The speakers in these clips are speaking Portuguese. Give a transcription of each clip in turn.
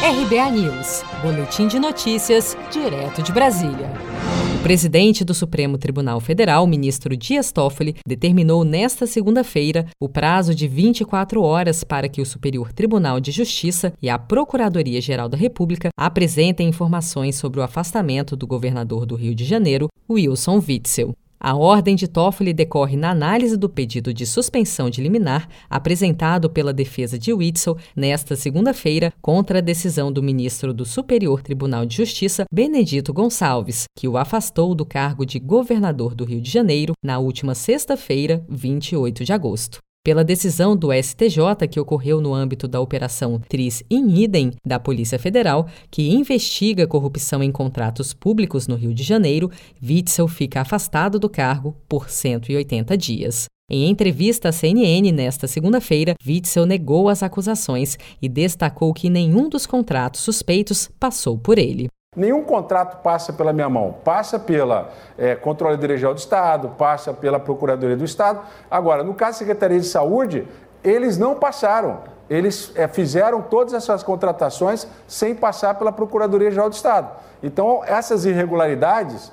RBA News, Boletim de Notícias, direto de Brasília. O presidente do Supremo Tribunal Federal, ministro Dias Toffoli, determinou nesta segunda-feira o prazo de 24 horas para que o Superior Tribunal de Justiça e a Procuradoria-Geral da República apresentem informações sobre o afastamento do governador do Rio de Janeiro, Wilson Witzel. A ordem de Toffoli decorre na análise do pedido de suspensão de liminar apresentado pela defesa de Witzel nesta segunda-feira contra a decisão do ministro do Superior Tribunal de Justiça, Benedito Gonçalves, que o afastou do cargo de governador do Rio de Janeiro na última sexta-feira, 28 de agosto pela decisão do STJ que ocorreu no âmbito da Operação Tris in Idem da Polícia Federal, que investiga corrupção em contratos públicos no Rio de Janeiro, Witzel fica afastado do cargo por 180 dias. Em entrevista à CNN nesta segunda-feira, Witzel negou as acusações e destacou que nenhum dos contratos suspeitos passou por ele. Nenhum contrato passa pela minha mão, passa pela é, Controladoria Geral do Estado, passa pela Procuradoria do Estado. Agora, no caso da Secretaria de Saúde, eles não passaram. Eles é, fizeram todas essas contratações sem passar pela Procuradoria Geral do Estado. Então, essas irregularidades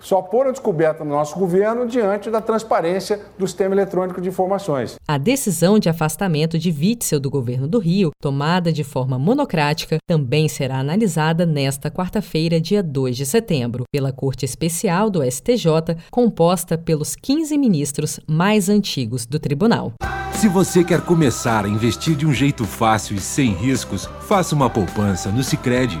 só foram descobertas no nosso governo diante da transparência do sistema eletrônico de informações. A decisão de afastamento de Witzel do governo do Rio, tomada de forma monocrática, também será analisada nesta quarta-feira, dia 2 de setembro, pela Corte Especial do STJ, composta pelos 15 ministros mais antigos do tribunal. Se você quer começar a investir de um jeito fácil e sem riscos, faça uma poupança no Sicredi.